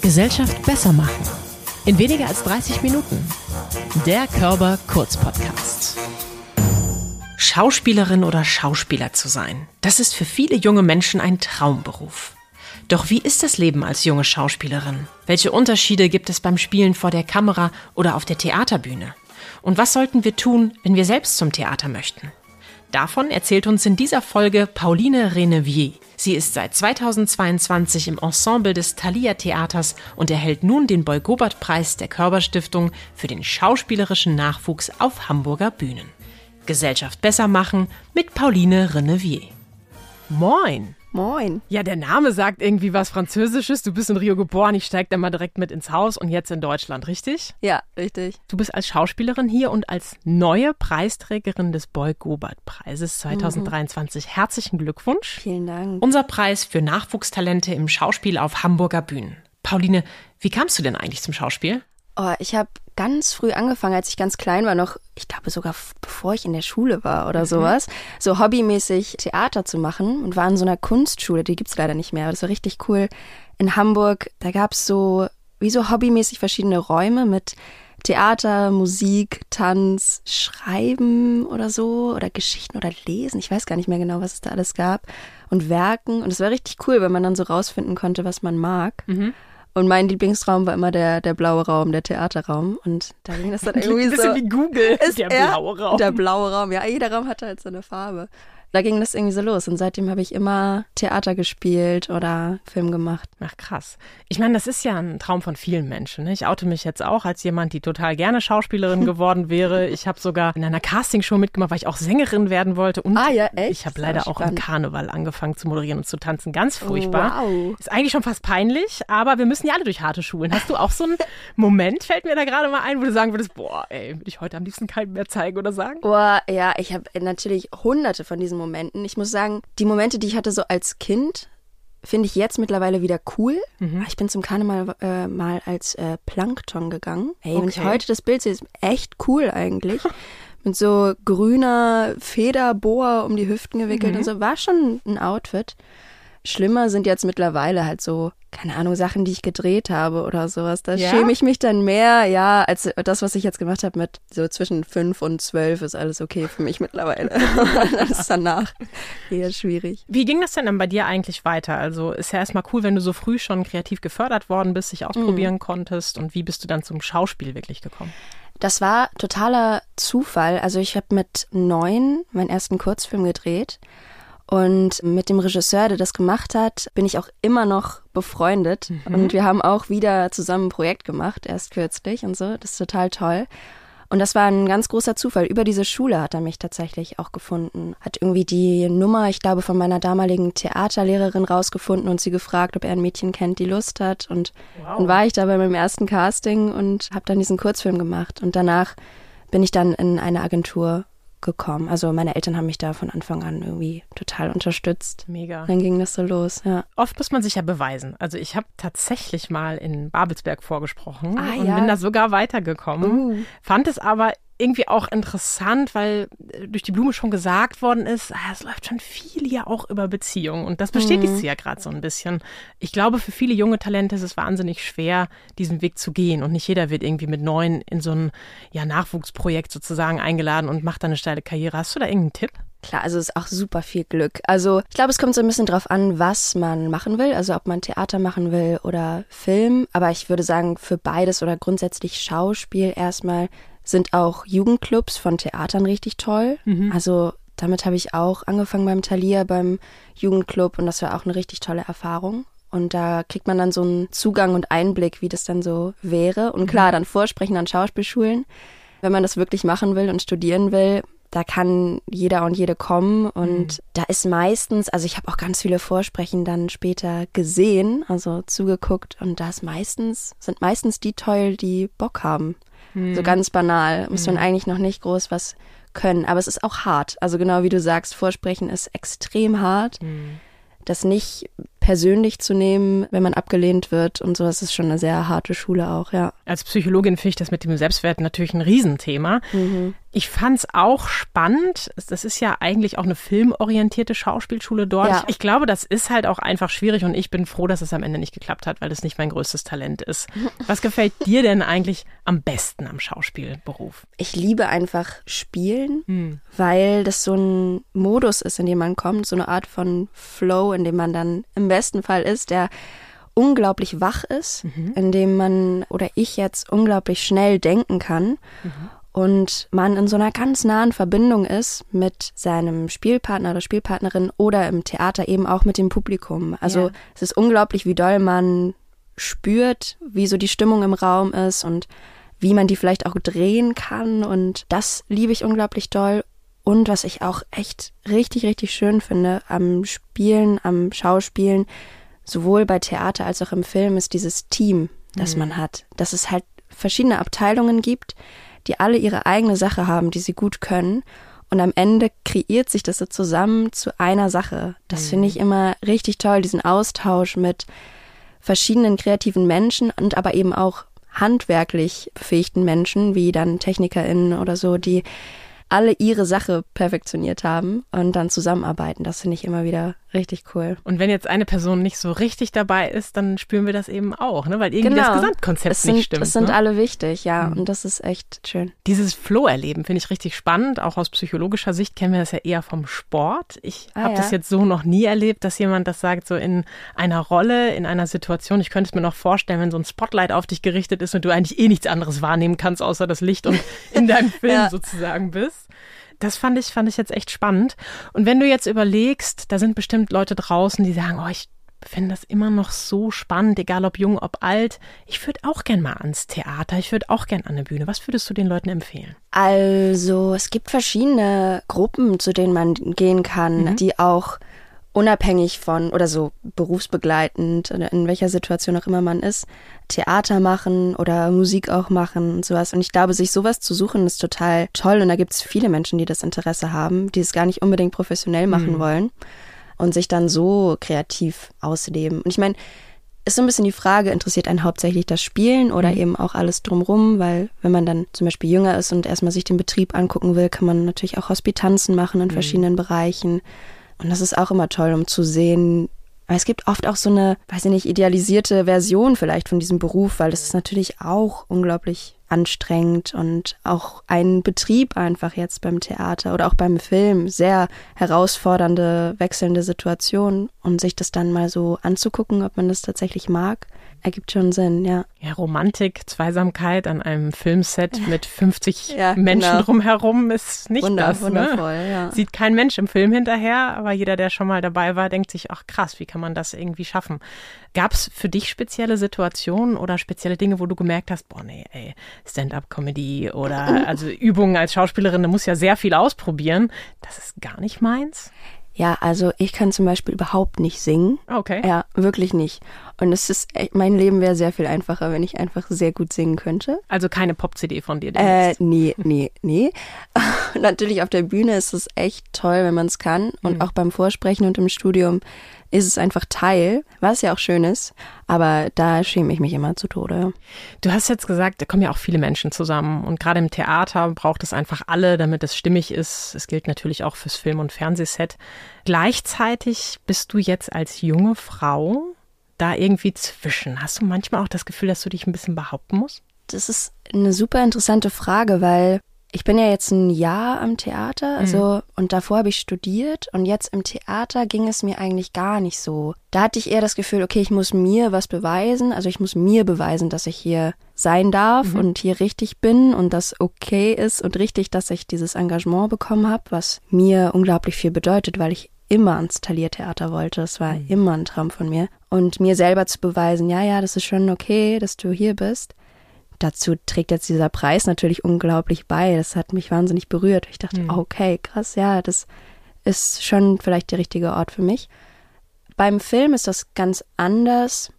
Gesellschaft besser machen. In weniger als 30 Minuten. Der Körper Kurz Podcast. Schauspielerin oder Schauspieler zu sein, das ist für viele junge Menschen ein Traumberuf. Doch wie ist das Leben als junge Schauspielerin? Welche Unterschiede gibt es beim Spielen vor der Kamera oder auf der Theaterbühne? Und was sollten wir tun, wenn wir selbst zum Theater möchten? Davon erzählt uns in dieser Folge Pauline Renevier. Sie ist seit 2022 im Ensemble des Thalia Theaters und erhält nun den Boy-Gobert-Preis der Körperstiftung für den schauspielerischen Nachwuchs auf Hamburger Bühnen. Gesellschaft besser machen mit Pauline Renevier. Moin! Moin. Ja, der Name sagt irgendwie was Französisches. Du bist in Rio geboren, ich steig da mal direkt mit ins Haus und jetzt in Deutschland, richtig? Ja, richtig. Du bist als Schauspielerin hier und als neue Preisträgerin des Boy Gobert Preises 2023. Mhm. Herzlichen Glückwunsch. Vielen Dank. Unser Preis für Nachwuchstalente im Schauspiel auf Hamburger Bühnen. Pauline, wie kamst du denn eigentlich zum Schauspiel? Oh, ich habe ganz früh angefangen, als ich ganz klein war, noch, ich glaube sogar bevor ich in der Schule war oder mhm. sowas, so hobbymäßig Theater zu machen und war in so einer Kunstschule, die gibt's leider nicht mehr, aber das war richtig cool. In Hamburg, da gab's so, wie so hobbymäßig verschiedene Räume mit Theater, Musik, Tanz, Schreiben oder so oder Geschichten oder Lesen. Ich weiß gar nicht mehr genau, was es da alles gab. Und Werken. Und es war richtig cool, wenn man dann so rausfinden konnte, was man mag. Mhm. Und mein Lieblingsraum war immer der, der blaue Raum, der Theaterraum. Und da ging das dann irgendwie Ein bisschen so. wie Google. Ist der blaue Raum. Der blaue Raum, ja, jeder Raum hatte halt so eine Farbe da ging das irgendwie so los. Und seitdem habe ich immer Theater gespielt oder Film gemacht. Ach krass. Ich meine, das ist ja ein Traum von vielen Menschen. Ne? Ich oute mich jetzt auch als jemand, die total gerne Schauspielerin geworden wäre. Ich habe sogar in einer Castingshow mitgemacht, weil ich auch Sängerin werden wollte. Und ah, ja, echt? ich habe leider auch, im Karneval angefangen zu moderieren und zu tanzen. Ganz furchtbar. Wow. Ist eigentlich schon fast peinlich, aber wir müssen ja alle durch harte Schulen. Hast du auch so einen Moment, fällt mir da gerade mal ein, wo du sagen würdest, boah, ey, würde ich heute am liebsten keinen mehr zeigen oder sagen? Boah, ja, ich habe natürlich hunderte von diesen Momenten. Ich muss sagen, die Momente, die ich hatte so als Kind, finde ich jetzt mittlerweile wieder cool. Mhm. Ich bin zum Karneval äh, mal als äh, Plankton gegangen. Ey, okay. wenn ich heute das Bild sehe, ist echt cool eigentlich. Mit so grüner Federboa um die Hüften gewickelt mhm. und so. War schon ein Outfit. Schlimmer sind jetzt mittlerweile halt so, keine Ahnung, Sachen, die ich gedreht habe oder sowas. Da ja? schäme ich mich dann mehr, ja, als das, was ich jetzt gemacht habe mit so zwischen fünf und zwölf ist alles okay für mich mittlerweile. das ist danach eher schwierig. Wie ging das denn dann bei dir eigentlich weiter? Also ist ja erstmal cool, wenn du so früh schon kreativ gefördert worden bist, dich ausprobieren mhm. konntest und wie bist du dann zum Schauspiel wirklich gekommen? Das war totaler Zufall. Also ich habe mit neun meinen ersten Kurzfilm gedreht und mit dem Regisseur, der das gemacht hat, bin ich auch immer noch befreundet. Mhm. Und wir haben auch wieder zusammen ein Projekt gemacht, erst kürzlich und so. Das ist total toll. Und das war ein ganz großer Zufall. Über diese Schule hat er mich tatsächlich auch gefunden. Hat irgendwie die Nummer, ich glaube, von meiner damaligen Theaterlehrerin rausgefunden und sie gefragt, ob er ein Mädchen kennt, die Lust hat. Und wow. dann war ich da bei meinem ersten Casting und habe dann diesen Kurzfilm gemacht. Und danach bin ich dann in eine Agentur gekommen. Also meine Eltern haben mich da von Anfang an irgendwie total unterstützt. Mega. Dann ging das so los, ja. Oft muss man sich ja beweisen. Also ich habe tatsächlich mal in Babelsberg vorgesprochen ah, und ja? bin da sogar weitergekommen. Uh. Fand es aber irgendwie auch interessant, weil äh, durch die Blume schon gesagt worden ist, ah, es läuft schon viel hier auch über Beziehungen. Und das bestätigt mhm. sie ja gerade so ein bisschen. Ich glaube, für viele junge Talente ist es wahnsinnig schwer, diesen Weg zu gehen. Und nicht jeder wird irgendwie mit neun in so ein ja, Nachwuchsprojekt sozusagen eingeladen und macht dann eine steile Karriere. Hast du da irgendeinen Tipp? Klar, also es ist auch super viel Glück. Also ich glaube, es kommt so ein bisschen drauf an, was man machen will. Also ob man Theater machen will oder Film. Aber ich würde sagen, für beides oder grundsätzlich Schauspiel erstmal sind auch Jugendclubs von Theatern richtig toll. Mhm. Also damit habe ich auch angefangen beim Thalia, beim Jugendclub und das war auch eine richtig tolle Erfahrung. Und da kriegt man dann so einen Zugang und Einblick, wie das dann so wäre. Und klar, mhm. dann Vorsprechen an Schauspielschulen. Wenn man das wirklich machen will und studieren will, da kann jeder und jede kommen und mhm. da ist meistens, also ich habe auch ganz viele Vorsprechen dann später gesehen, also zugeguckt und da ist meistens, sind meistens die toll, die Bock haben. Mhm. So ganz banal. Muss man mhm. eigentlich noch nicht groß was können. Aber es ist auch hart. Also genau wie du sagst, Vorsprechen ist extrem hart. Mhm. Das nicht persönlich zu nehmen, wenn man abgelehnt wird und so. Das ist schon eine sehr harte Schule auch, ja. Als Psychologin finde ich das mit dem Selbstwert natürlich ein Riesenthema. Mhm. Ich fand es auch spannend. Das ist ja eigentlich auch eine filmorientierte Schauspielschule dort. Ja. Ich, ich, glaube, das ist halt auch einfach schwierig und ich bin froh, dass es am Ende nicht geklappt hat, weil es nicht mein größtes Talent ist. Was gefällt dir denn eigentlich am besten am Schauspielberuf? Ich liebe einfach Spielen, hm. weil das so ein Modus ist, in dem man kommt, so eine Art von Flow, in dem man dann im besten Fall ist, der unglaublich wach ist, mhm. in dem man oder ich jetzt unglaublich schnell denken kann. Mhm und man in so einer ganz nahen Verbindung ist mit seinem Spielpartner oder Spielpartnerin oder im Theater eben auch mit dem Publikum. Also ja. es ist unglaublich, wie doll man spürt, wie so die Stimmung im Raum ist und wie man die vielleicht auch drehen kann. Und das liebe ich unglaublich doll. Und was ich auch echt richtig, richtig schön finde am Spielen, am Schauspielen, sowohl bei Theater als auch im Film, ist dieses Team, das mhm. man hat. Dass es halt verschiedene Abteilungen gibt, die alle ihre eigene Sache haben, die sie gut können. Und am Ende kreiert sich das so zusammen zu einer Sache. Das mhm. finde ich immer richtig toll, diesen Austausch mit verschiedenen kreativen Menschen und aber eben auch handwerklich befähigten Menschen, wie dann TechnikerInnen oder so, die alle ihre Sache perfektioniert haben und dann zusammenarbeiten. Das finde ich immer wieder richtig cool. Und wenn jetzt eine Person nicht so richtig dabei ist, dann spüren wir das eben auch, ne? weil irgendwie genau. das Gesamtkonzept es sind, nicht stimmt. Es sind ne? alle wichtig, ja, mhm. und das ist echt schön. Dieses Flow-Erleben finde ich richtig spannend. Auch aus psychologischer Sicht kennen wir das ja eher vom Sport. Ich ah, habe ja. das jetzt so noch nie erlebt, dass jemand das sagt, so in einer Rolle, in einer Situation. Ich könnte es mir noch vorstellen, wenn so ein Spotlight auf dich gerichtet ist und du eigentlich eh nichts anderes wahrnehmen kannst, außer das Licht und in deinem Film ja. sozusagen bist. Das fand ich, fand ich jetzt echt spannend. Und wenn du jetzt überlegst, da sind bestimmt Leute draußen, die sagen, oh, ich finde das immer noch so spannend, egal ob jung, ob alt. Ich würde auch gern mal ans Theater, ich würde auch gern an eine Bühne. Was würdest du den Leuten empfehlen? Also, es gibt verschiedene Gruppen, zu denen man gehen kann, mhm. die auch unabhängig von oder so berufsbegleitend oder in welcher Situation auch immer man ist, Theater machen oder Musik auch machen und sowas. Und ich glaube, sich sowas zu suchen, ist total toll. Und da gibt es viele Menschen, die das Interesse haben, die es gar nicht unbedingt professionell machen mhm. wollen und sich dann so kreativ ausleben. Und ich meine, ist so ein bisschen die Frage, interessiert einen hauptsächlich das Spielen oder mhm. eben auch alles drumrum, weil wenn man dann zum Beispiel jünger ist und erstmal sich den Betrieb angucken will, kann man natürlich auch Hospitanzen machen in mhm. verschiedenen Bereichen. Und das ist auch immer toll, um zu sehen, weil es gibt oft auch so eine, weiß ich nicht, idealisierte Version vielleicht von diesem Beruf, weil das ist natürlich auch unglaublich anstrengend und auch ein Betrieb einfach jetzt beim Theater oder auch beim Film sehr herausfordernde, wechselnde Situation. Und sich das dann mal so anzugucken, ob man das tatsächlich mag, ergibt schon Sinn, ja. Ja, Romantik, Zweisamkeit an einem Filmset mit 50 ja, Menschen genau. drumherum ist nicht Wunder, das. Ne? Wundervoll, ja. Sieht kein Mensch im Film hinterher, aber jeder, der schon mal dabei war, denkt sich, ach krass, wie kann man das irgendwie schaffen? Gab es für dich spezielle Situationen oder spezielle Dinge, wo du gemerkt hast, boah, nee, ey, Stand-up-Comedy oder also Übungen als Schauspielerin, da muss ja sehr viel ausprobieren. Das ist gar nicht meins. Ja, also ich kann zum Beispiel überhaupt nicht singen. Okay. Ja, wirklich nicht. Und es ist, mein Leben wäre sehr viel einfacher, wenn ich einfach sehr gut singen könnte. Also keine Pop-CD von dir? Äh, nee, nee, nee. Natürlich auf der Bühne ist es echt toll, wenn man es kann. Und mhm. auch beim Vorsprechen und im Studium ist es einfach Teil, was ja auch schön ist. Aber da schäme ich mich immer zu Tode. Du hast jetzt gesagt, da kommen ja auch viele Menschen zusammen. Und gerade im Theater braucht es einfach alle, damit es stimmig ist. Es gilt natürlich auch fürs Film- und Fernsehset. Gleichzeitig bist du jetzt als junge Frau da irgendwie zwischen. Hast du manchmal auch das Gefühl, dass du dich ein bisschen behaupten musst? Das ist eine super interessante Frage, weil ich bin ja jetzt ein Jahr am Theater, also mhm. und davor habe ich studiert und jetzt im Theater ging es mir eigentlich gar nicht so. Da hatte ich eher das Gefühl, okay, ich muss mir was beweisen, also ich muss mir beweisen, dass ich hier sein darf mhm. und hier richtig bin und das okay ist und richtig, dass ich dieses Engagement bekommen habe, was mir unglaublich viel bedeutet, weil ich immer ans Taliertheater wollte. Das war mhm. immer ein Traum von mir. Und mir selber zu beweisen, ja, ja, das ist schon okay, dass du hier bist dazu trägt jetzt dieser Preis natürlich unglaublich bei. Das hat mich wahnsinnig berührt. Ich dachte, mhm. okay, krass, ja, das ist schon vielleicht der richtige Ort für mich. Beim Film ist das ganz anders.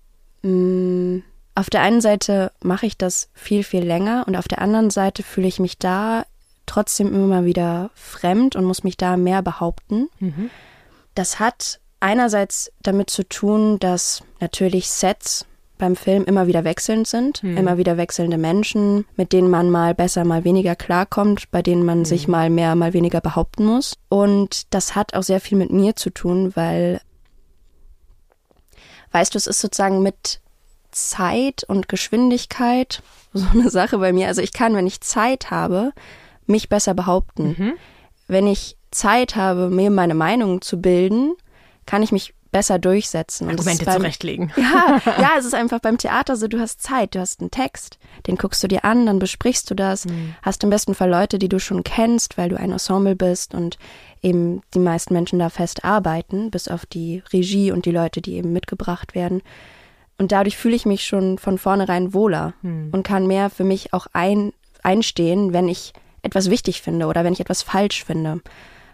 Hm, auf der einen Seite mache ich das viel, viel länger und auf der anderen Seite fühle ich mich da trotzdem immer wieder fremd und muss mich da mehr behaupten. Mhm. Das hat einerseits damit zu tun, dass natürlich Sets beim Film immer wieder wechselnd sind, hm. immer wieder wechselnde Menschen, mit denen man mal besser, mal weniger klarkommt, bei denen man hm. sich mal mehr, mal weniger behaupten muss. Und das hat auch sehr viel mit mir zu tun, weil, weißt du, es ist sozusagen mit Zeit und Geschwindigkeit so eine Sache bei mir. Also ich kann, wenn ich Zeit habe, mich besser behaupten. Mhm. Wenn ich Zeit habe, mir meine Meinung zu bilden, kann ich mich besser durchsetzen. Und Argumente beim, zurechtlegen. Ja, ja, es ist einfach beim Theater so, du hast Zeit, du hast einen Text, den guckst du dir an, dann besprichst du das, mhm. hast im besten Fall Leute, die du schon kennst, weil du ein Ensemble bist und eben die meisten Menschen da fest arbeiten, bis auf die Regie und die Leute, die eben mitgebracht werden. Und dadurch fühle ich mich schon von vornherein wohler mhm. und kann mehr für mich auch ein, einstehen, wenn ich etwas wichtig finde oder wenn ich etwas falsch finde.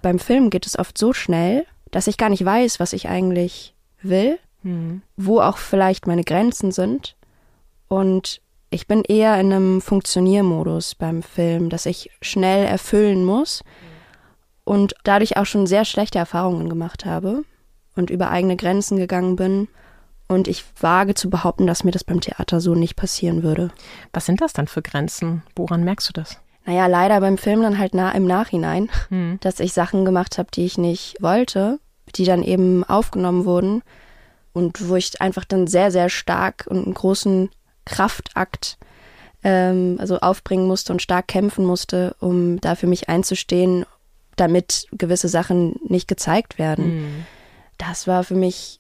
Beim Film geht es oft so schnell, dass ich gar nicht weiß, was ich eigentlich will, mhm. wo auch vielleicht meine Grenzen sind. Und ich bin eher in einem Funktioniermodus beim Film, dass ich schnell erfüllen muss und dadurch auch schon sehr schlechte Erfahrungen gemacht habe und über eigene Grenzen gegangen bin. Und ich wage zu behaupten, dass mir das beim Theater so nicht passieren würde. Was sind das dann für Grenzen? Woran merkst du das? Naja, leider beim Film dann halt nah im Nachhinein, hm. dass ich Sachen gemacht habe, die ich nicht wollte, die dann eben aufgenommen wurden und wo ich einfach dann sehr, sehr stark und einen großen Kraftakt ähm, also aufbringen musste und stark kämpfen musste, um da für mich einzustehen, damit gewisse Sachen nicht gezeigt werden. Hm. Das war für mich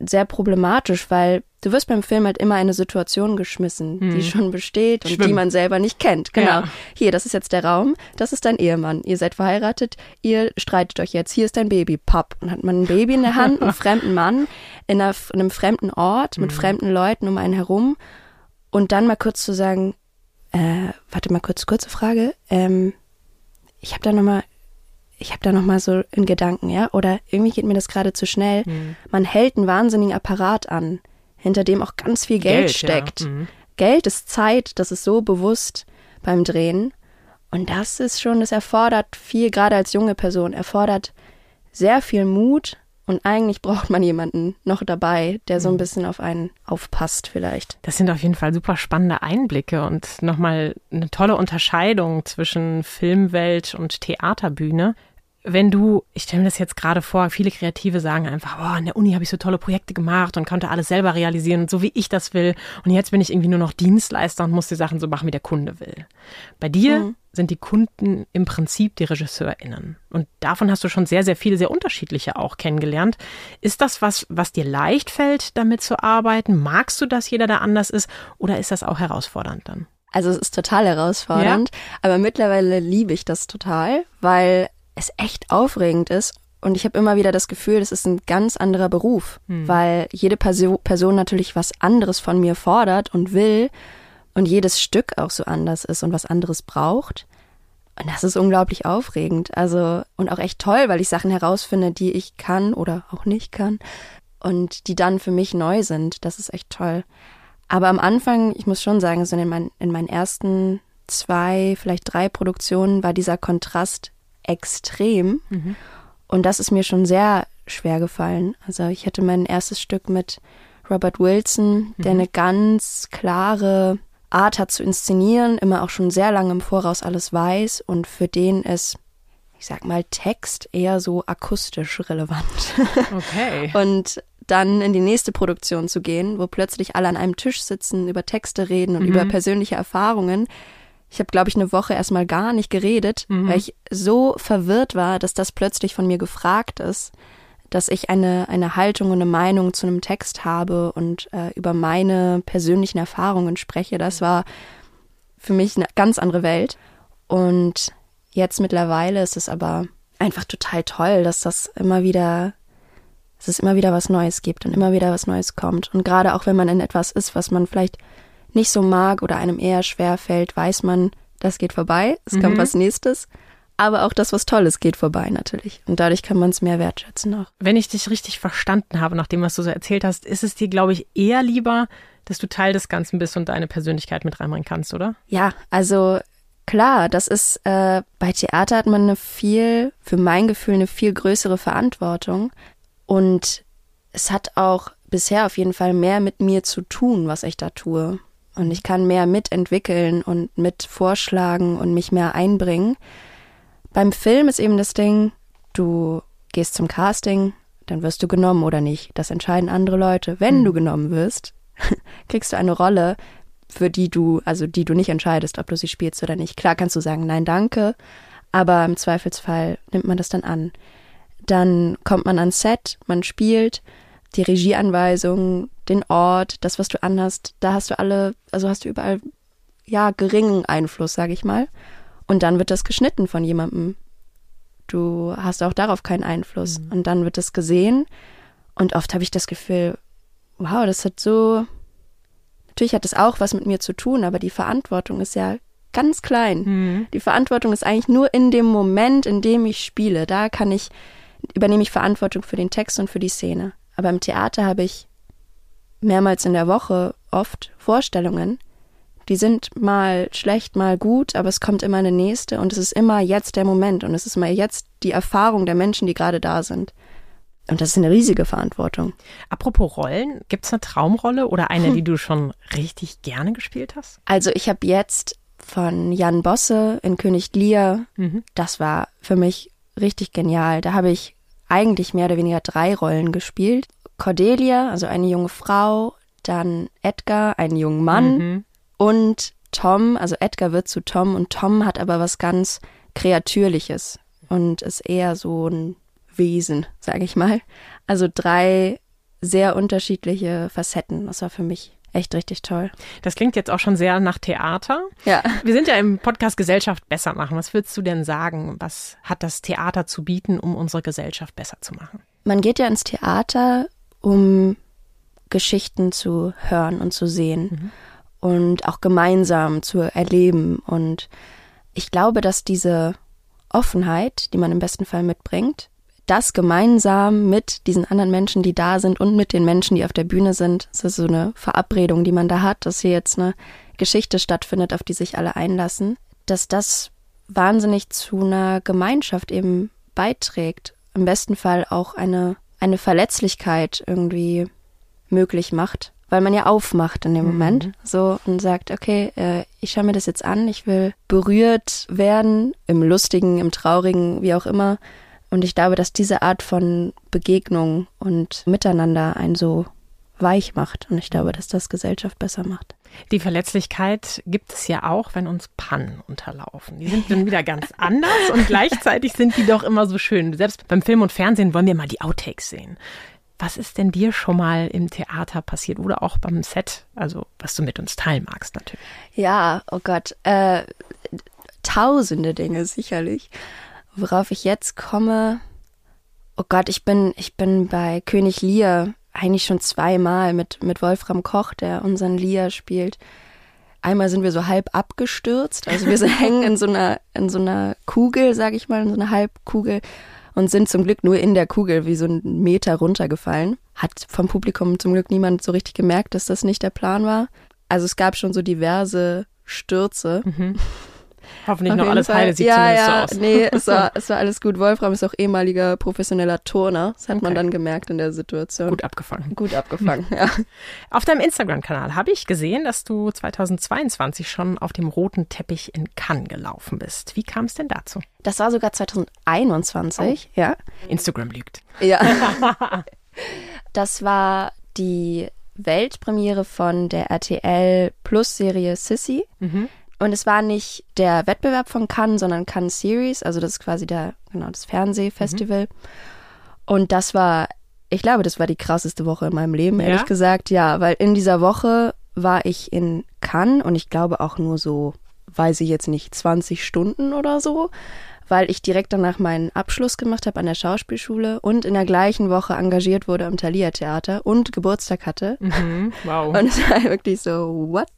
sehr problematisch, weil du wirst beim Film halt immer eine Situation geschmissen, hm. die schon besteht und Schwimmen. die man selber nicht kennt. Genau. Ja. Hier, das ist jetzt der Raum, das ist dein Ehemann. Ihr seid verheiratet, ihr streitet euch jetzt. Hier ist dein Baby, Papp. Und hat man ein Baby in der Hand, einen fremden Mann in, einer, in einem fremden Ort mit hm. fremden Leuten um einen herum und dann mal kurz zu sagen, äh, warte mal kurz, kurze Frage. Ähm, ich habe da nochmal ich habe da noch mal so in Gedanken, ja, oder irgendwie geht mir das gerade zu schnell. Mhm. Man hält einen wahnsinnigen Apparat an, hinter dem auch ganz viel Geld, Geld steckt. Ja. Mhm. Geld ist Zeit, das ist so bewusst beim Drehen. Und das ist schon, das erfordert viel, gerade als junge Person, erfordert sehr viel Mut. Und eigentlich braucht man jemanden noch dabei, der so ein mhm. bisschen auf einen aufpasst vielleicht. Das sind auf jeden Fall super spannende Einblicke und nochmal eine tolle Unterscheidung zwischen Filmwelt und Theaterbühne wenn du, ich stelle mir das jetzt gerade vor, viele Kreative sagen einfach, oh, in der Uni habe ich so tolle Projekte gemacht und konnte alles selber realisieren und so wie ich das will. Und jetzt bin ich irgendwie nur noch Dienstleister und muss die Sachen so machen, wie der Kunde will. Bei dir mhm. sind die Kunden im Prinzip die RegisseurInnen. Und davon hast du schon sehr, sehr viele, sehr unterschiedliche auch kennengelernt. Ist das was, was dir leicht fällt, damit zu arbeiten? Magst du, dass jeder da anders ist? Oder ist das auch herausfordernd dann? Also es ist total herausfordernd, ja. aber mittlerweile liebe ich das total, weil es echt aufregend ist. Und ich habe immer wieder das Gefühl, das ist ein ganz anderer Beruf, hm. weil jede Perso Person natürlich was anderes von mir fordert und will und jedes Stück auch so anders ist und was anderes braucht. Und das ist unglaublich aufregend. Also, und auch echt toll, weil ich Sachen herausfinde, die ich kann oder auch nicht kann und die dann für mich neu sind. Das ist echt toll. Aber am Anfang, ich muss schon sagen, so in, mein, in meinen ersten zwei, vielleicht drei Produktionen war dieser Kontrast extrem. Mhm. Und das ist mir schon sehr schwer gefallen. Also ich hatte mein erstes Stück mit Robert Wilson, der mhm. eine ganz klare Art hat zu inszenieren, immer auch schon sehr lange im Voraus alles weiß und für den ist, ich sag mal, Text eher so akustisch relevant. Okay. und dann in die nächste Produktion zu gehen, wo plötzlich alle an einem Tisch sitzen, über Texte reden und mhm. über persönliche Erfahrungen, ich habe, glaube ich, eine Woche erstmal gar nicht geredet, mhm. weil ich so verwirrt war, dass das plötzlich von mir gefragt ist, dass ich eine, eine Haltung und eine Meinung zu einem Text habe und äh, über meine persönlichen Erfahrungen spreche. Das war für mich eine ganz andere Welt. Und jetzt mittlerweile ist es aber einfach total toll, dass das immer wieder, dass es immer wieder was Neues gibt und immer wieder was Neues kommt. Und gerade auch wenn man in etwas ist, was man vielleicht nicht so mag oder einem eher schwer fällt, weiß man, das geht vorbei, es mhm. kommt was nächstes. Aber auch das, was Tolles, geht vorbei natürlich. Und dadurch kann man es mehr wertschätzen auch. Wenn ich dich richtig verstanden habe, nach dem, was du so erzählt hast, ist es dir, glaube ich, eher lieber, dass du Teil des Ganzen bist und deine Persönlichkeit mit reinbringen kannst, oder? Ja, also klar, das ist, äh, bei Theater hat man eine viel, für mein Gefühl, eine viel größere Verantwortung. Und es hat auch bisher auf jeden Fall mehr mit mir zu tun, was ich da tue. Und ich kann mehr mitentwickeln und mit vorschlagen und mich mehr einbringen. Beim Film ist eben das Ding, du gehst zum Casting, dann wirst du genommen oder nicht. Das entscheiden andere Leute. Wenn mhm. du genommen wirst, kriegst du eine Rolle, für die du, also die du nicht entscheidest, ob du sie spielst oder nicht. Klar kannst du sagen, nein, danke, aber im Zweifelsfall nimmt man das dann an. Dann kommt man ans Set, man spielt, die Regieanweisungen, den Ort, das, was du anhast, da hast du alle, also hast du überall, ja, geringen Einfluss, sag ich mal. Und dann wird das geschnitten von jemandem. Du hast auch darauf keinen Einfluss. Mhm. Und dann wird das gesehen. Und oft habe ich das Gefühl, wow, das hat so, natürlich hat es auch was mit mir zu tun, aber die Verantwortung ist ja ganz klein. Mhm. Die Verantwortung ist eigentlich nur in dem Moment, in dem ich spiele. Da kann ich, übernehme ich Verantwortung für den Text und für die Szene. Aber im Theater habe ich mehrmals in der Woche oft Vorstellungen. Die sind mal schlecht, mal gut, aber es kommt immer eine nächste und es ist immer jetzt der Moment und es ist immer jetzt die Erfahrung der Menschen, die gerade da sind. Und das ist eine riesige Verantwortung. Apropos Rollen, gibt es eine Traumrolle oder eine, die du schon richtig gerne gespielt hast? Also ich habe jetzt von Jan Bosse in König Lear, mhm. das war für mich richtig genial. Da habe ich eigentlich mehr oder weniger drei Rollen gespielt. Cordelia, also eine junge Frau, dann Edgar, einen jungen Mann mhm. und Tom, also Edgar wird zu Tom und Tom hat aber was ganz Kreatürliches und ist eher so ein Wesen, sage ich mal. Also drei sehr unterschiedliche Facetten. Das war für mich echt richtig toll. Das klingt jetzt auch schon sehr nach Theater. Ja. Wir sind ja im Podcast Gesellschaft besser machen. Was würdest du denn sagen? Was hat das Theater zu bieten, um unsere Gesellschaft besser zu machen? Man geht ja ins Theater, um Geschichten zu hören und zu sehen mhm. und auch gemeinsam zu erleben. Und ich glaube, dass diese Offenheit, die man im besten Fall mitbringt, das gemeinsam mit diesen anderen Menschen, die da sind und mit den Menschen, die auf der Bühne sind, das ist so eine Verabredung, die man da hat, dass hier jetzt eine Geschichte stattfindet, auf die sich alle einlassen, dass das wahnsinnig zu einer Gemeinschaft eben beiträgt. Im besten Fall auch eine, eine Verletzlichkeit irgendwie möglich macht, weil man ja aufmacht in dem mhm. Moment so und sagt, okay, äh, ich schaue mir das jetzt an, ich will berührt werden, im lustigen, im traurigen, wie auch immer und ich glaube, dass diese Art von Begegnung und Miteinander einen so weich macht. Und ich glaube, dass das Gesellschaft besser macht. Die Verletzlichkeit gibt es ja auch, wenn uns Pannen unterlaufen. Die sind dann wieder ganz anders und gleichzeitig sind die doch immer so schön. Selbst beim Film und Fernsehen wollen wir mal die Outtakes sehen. Was ist denn dir schon mal im Theater passiert oder auch beim Set? Also, was du mit uns teilen magst, natürlich. Ja, oh Gott. Äh, tausende Dinge sicherlich. Worauf ich jetzt komme, oh Gott, ich bin, ich bin bei König Lear eigentlich schon zweimal mit, mit Wolfram Koch, der unseren Lear spielt. Einmal sind wir so halb abgestürzt, also wir hängen in so einer, in so einer Kugel, sag ich mal, in so einer Halbkugel und sind zum Glück nur in der Kugel wie so ein Meter runtergefallen. Hat vom Publikum zum Glück niemand so richtig gemerkt, dass das nicht der Plan war. Also es gab schon so diverse Stürze. Mhm. Hoffentlich noch alles Fall. heile, sieht ja, zumindest ja, so aus. Nee, es war, es war alles gut. Wolfram ist auch ehemaliger professioneller Turner. Das hat okay. man dann gemerkt in der Situation. Gut abgefangen. Gut abgefangen, ja. Auf deinem Instagram-Kanal habe ich gesehen, dass du 2022 schon auf dem roten Teppich in Cannes gelaufen bist. Wie kam es denn dazu? Das war sogar 2021, oh. ja. Instagram lügt. Ja. das war die Weltpremiere von der RTL Plus Serie Sissy. Mhm. Und es war nicht der Wettbewerb von Cannes, sondern Cannes Series, also das ist quasi der, genau, das Fernsehfestival. Mhm. Und das war, ich glaube, das war die krasseste Woche in meinem Leben, ehrlich ja? gesagt. Ja, weil in dieser Woche war ich in Cannes und ich glaube auch nur so, weiß ich jetzt nicht, 20 Stunden oder so, weil ich direkt danach meinen Abschluss gemacht habe an der Schauspielschule und in der gleichen Woche engagiert wurde am Thalia Theater und Geburtstag hatte. Mhm, wow. Und es war wirklich so, what?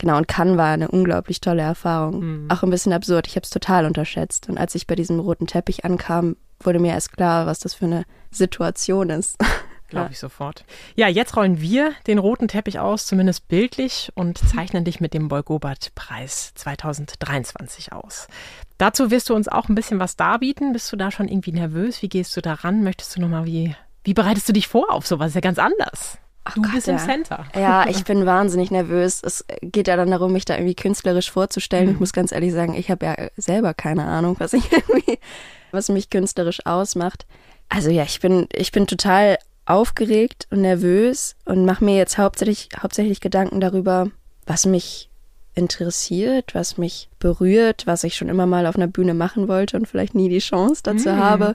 Genau, und Cannes war eine unglaublich tolle Erfahrung. Mhm. Auch ein bisschen absurd. Ich habe es total unterschätzt. Und als ich bei diesem roten Teppich ankam, wurde mir erst klar, was das für eine Situation ist. Glaube ich sofort. Ja, jetzt rollen wir den roten Teppich aus, zumindest bildlich, und zeichnen dich mit dem Boy-Gobert-Preis 2023 aus. Dazu wirst du uns auch ein bisschen was darbieten. Bist du da schon irgendwie nervös? Wie gehst du daran? Möchtest du nochmal wie Wie bereitest du dich vor auf sowas? Ist ja ganz anders. Ach du Gott, bist im ja. Center. Ja, ich bin wahnsinnig nervös. Es geht ja dann darum, mich da irgendwie künstlerisch vorzustellen. Mhm. Ich muss ganz ehrlich sagen, ich habe ja selber keine Ahnung, was ich irgendwie, was mich künstlerisch ausmacht. Also ja, ich bin, ich bin total aufgeregt und nervös und mache mir jetzt hauptsächlich, hauptsächlich Gedanken darüber, was mich interessiert, was mich berührt, was ich schon immer mal auf einer Bühne machen wollte und vielleicht nie die Chance dazu Mhm. habe.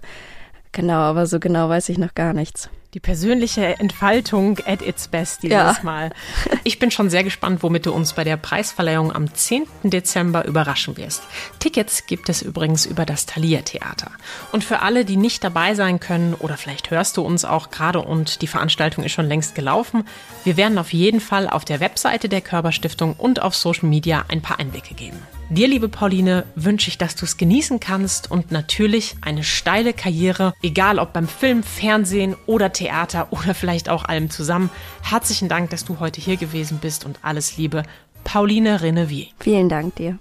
Genau, aber so genau weiß ich noch gar nichts. Die persönliche Entfaltung at its best dieses Ja. Mal. Ich bin schon sehr gespannt, womit du uns bei der Preisverleihung am 10. Dezember überraschen wirst. Tickets gibt es übrigens über das Thalia Theater. Und für alle, die nicht dabei sein können, oder vielleicht hörst du uns auch gerade und die Veranstaltung ist schon längst gelaufen, wir werden auf jeden Fall auf der Webseite der Körperstiftung und auf Social Media ein paar Einblicke geben. Dir, liebe Pauline, wünsche ich, dass du es genießen kannst und natürlich eine steile Karriere, egal ob beim Film, Fernsehen oder Theater oder vielleicht auch allem zusammen. Herzlichen Dank, dass du heute hier gewesen bist und alles Liebe, Pauline Renevier. Vielen Dank dir.